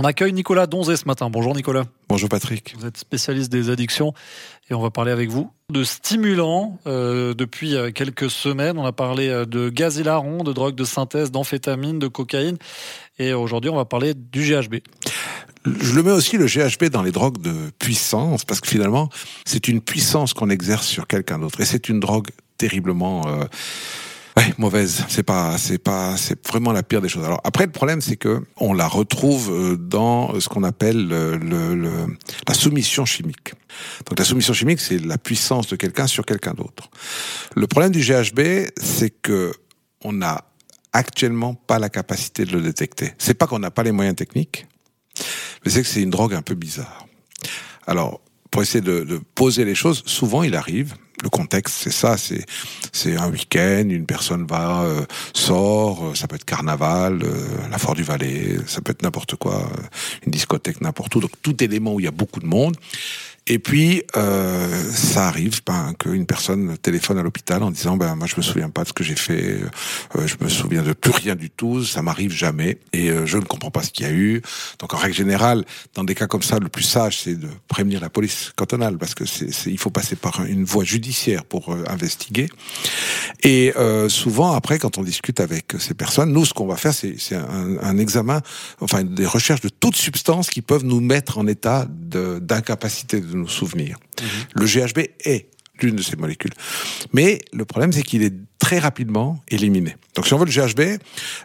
On accueille Nicolas Donzé ce matin. Bonjour Nicolas. Bonjour Patrick. Vous êtes spécialiste des addictions et on va parler avec vous de stimulants. Euh, depuis euh, quelques semaines, on a parlé euh, de gaz hilarant, de drogue de synthèse, d'amphétamine, de cocaïne et aujourd'hui on va parler du GHB. Je le mets aussi le GHB dans les drogues de puissance parce que finalement c'est une puissance qu'on exerce sur quelqu'un d'autre et c'est une drogue terriblement euh, ouais, mauvaise. C'est pas, c'est pas, c'est vraiment la pire des choses. Alors après, le problème, c'est que on la retrouve euh, dans ce qu'on appelle le, le, le, la soumission chimique. Donc la soumission chimique, c'est la puissance de quelqu'un sur quelqu'un d'autre. Le problème du GHB, c'est que on n'a actuellement pas la capacité de le détecter. C'est pas qu'on n'a pas les moyens techniques, mais c'est que c'est une drogue un peu bizarre. Alors, pour essayer de, de poser les choses, souvent il arrive, le contexte, c'est ça, c'est c'est un week-end, une personne va euh, sort, euh, ça peut être carnaval, euh, la Fort du Valais, ça peut être n'importe quoi, euh, une discothèque n'importe où, donc tout élément où il y a beaucoup de monde. Et puis euh, ça arrive ben, qu'une personne téléphone à l'hôpital en disant ben moi je me souviens pas de ce que j'ai fait, euh, je me souviens de plus rien du tout, ça m'arrive jamais et euh, je ne comprends pas ce qu'il y a eu. Donc en règle générale, dans des cas comme ça, le plus sage c'est de prévenir la police cantonale parce que c'est il faut passer par une voie judiciaire pour euh, investiguer. Et euh, souvent après, quand on discute avec ces personnes, nous ce qu'on va faire c'est un, un examen, enfin des recherches de toutes substances qui peuvent nous mettre en état d'incapacité de, de nos souvenirs. Mmh. Le GHB est l'une de ces molécules. Mais le problème, c'est qu'il est très rapidement éliminé. Donc si on veut le GHB,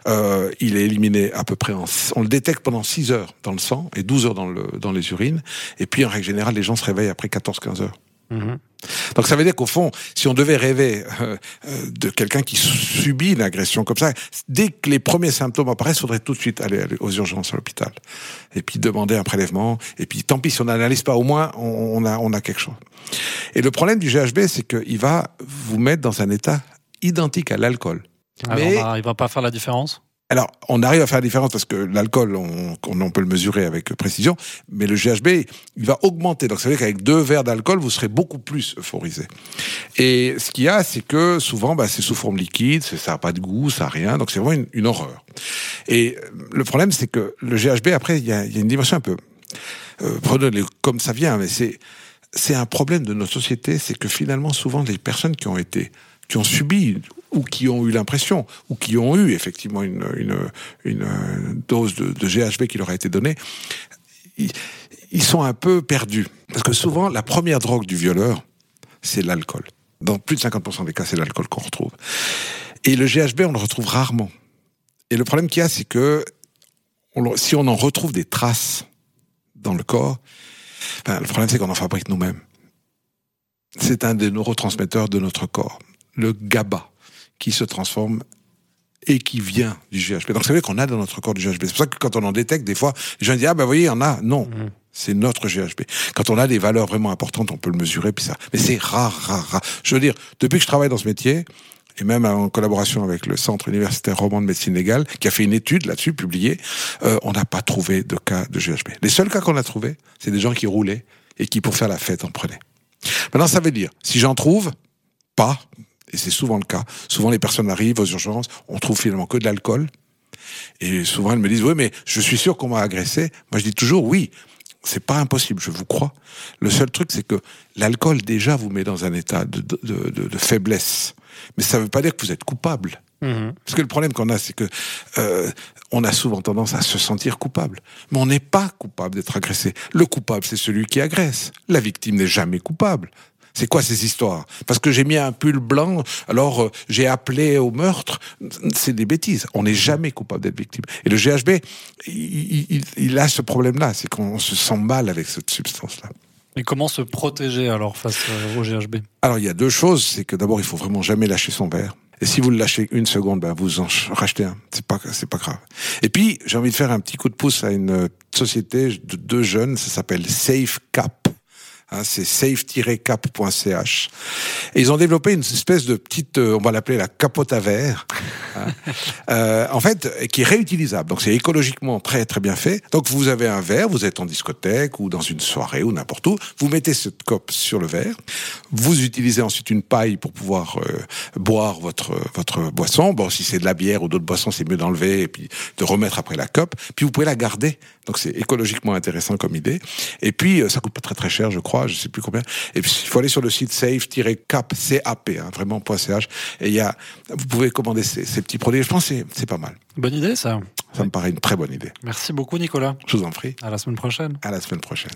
euh, il est éliminé à peu près, en, on le détecte pendant 6 heures dans le sang et 12 heures dans, le, dans les urines. Et puis en règle générale, les gens se réveillent après 14-15 heures. Mmh. Donc ça veut dire qu'au fond, si on devait rêver euh, euh, de quelqu'un qui subit une agression comme ça, dès que les premiers symptômes apparaissent, il faudrait tout de suite aller, aller aux urgences à l'hôpital. Et puis demander un prélèvement. Et puis tant pis si on n'analyse pas, au moins on, on, a, on a quelque chose. Et le problème du GHB, c'est qu'il va vous mettre dans un état identique à l'alcool. Mais il va pas faire la différence? Alors, on arrive à faire la différence parce que l'alcool, on, peut le mesurer avec précision, mais le GHB, il va augmenter. Donc, ça veut dire qu'avec deux verres d'alcool, vous serez beaucoup plus euphorisé. Et ce qu'il y a, c'est que souvent, bah, c'est sous forme liquide, ça n'a pas de goût, ça n'a rien, donc c'est vraiment une, horreur. Et le problème, c'est que le GHB, après, il y a, une dimension un peu... Euh, prenez comme ça vient, mais c'est c'est un problème de notre société, c'est que finalement, souvent, les personnes qui ont été qui ont subi ou qui ont eu l'impression, ou qui ont eu effectivement une, dose de, GHB qui leur a été donnée, ils, sont un peu perdus. Parce que souvent, la première drogue du violeur, c'est l'alcool. Dans plus de 50% des cas, c'est l'alcool qu'on retrouve. Et le GHB, on le retrouve rarement. Et le problème qu'il y a, c'est que si on en retrouve des traces dans le corps, le problème c'est qu'on en fabrique nous-mêmes. C'est un des neurotransmetteurs de notre corps, le GABA qui se transforme et qui vient du GHB. Donc, c'est vrai qu'on a dans notre corps du GHB. C'est pour ça que quand on en détecte, des fois, les gens disent, ah ben, voyez, il y en a. Non. Mmh. C'est notre GHB. Quand on a des valeurs vraiment importantes, on peut le mesurer, puis ça. Mais c'est rare, rare, rare. Je veux dire, depuis que je travaille dans ce métier, et même en collaboration avec le Centre universitaire roman de médecine légale, qui a fait une étude là-dessus, publiée, euh, on n'a pas trouvé de cas de GHB. Les seuls cas qu'on a trouvés, c'est des gens qui roulaient et qui, pour faire la fête, en prenaient. Maintenant, ça veut dire, si j'en trouve pas, et c'est souvent le cas. Souvent, les personnes arrivent aux urgences, on trouve finalement que de l'alcool. Et souvent, elles me disent, oui, mais je suis sûr qu'on m'a agressé. Moi, je dis toujours, oui, c'est pas impossible, je vous crois. Le seul truc, c'est que l'alcool, déjà, vous met dans un état de, de, de, de faiblesse. Mais ça ne veut pas dire que vous êtes coupable. Mmh. Parce que le problème qu'on a, c'est que euh, on a souvent tendance à se sentir coupable. Mais on n'est pas coupable d'être agressé. Le coupable, c'est celui qui agresse. La victime n'est jamais coupable. C'est quoi ces histoires? Parce que j'ai mis un pull blanc, alors euh, j'ai appelé au meurtre. C'est des bêtises. On n'est jamais coupable d'être victime. Et le GHB, il, il, il a ce problème-là, c'est qu'on se sent mal avec cette substance-là. Et comment se protéger alors face au GHB Alors il y a deux choses, c'est que d'abord il faut vraiment jamais lâcher son verre. Et si vous le lâchez une seconde, ben vous en rachetez un. C'est pas, c'est pas grave. Et puis, j'ai envie de faire un petit coup de pouce à une société de deux jeunes. Ça s'appelle Safe Cap. Hein, c'est safe-cap.ch. Et ils ont développé une espèce de petite, euh, on va l'appeler la capote à verre, hein, euh, en fait, qui est réutilisable. Donc c'est écologiquement très très bien fait. Donc vous avez un verre, vous êtes en discothèque ou dans une soirée ou n'importe où, vous mettez cette cope sur le verre, vous utilisez ensuite une paille pour pouvoir euh, boire votre votre boisson. Bon, si c'est de la bière ou d'autres boissons, c'est mieux d'enlever et puis de remettre après la cope. Puis vous pouvez la garder. Donc c'est écologiquement intéressant comme idée. Et puis ça coûte pas très très cher, je crois je sais plus combien. Et puis, il faut aller sur le site safe-cap, C-A-P, hein, vraiment .ch. Et il y a, vous pouvez commander ces, ces petits produits. Je pense que c'est pas mal. Bonne idée, ça. Ça me paraît une très bonne idée. Merci beaucoup, Nicolas. Je vous en prie. À la semaine prochaine. À la semaine prochaine.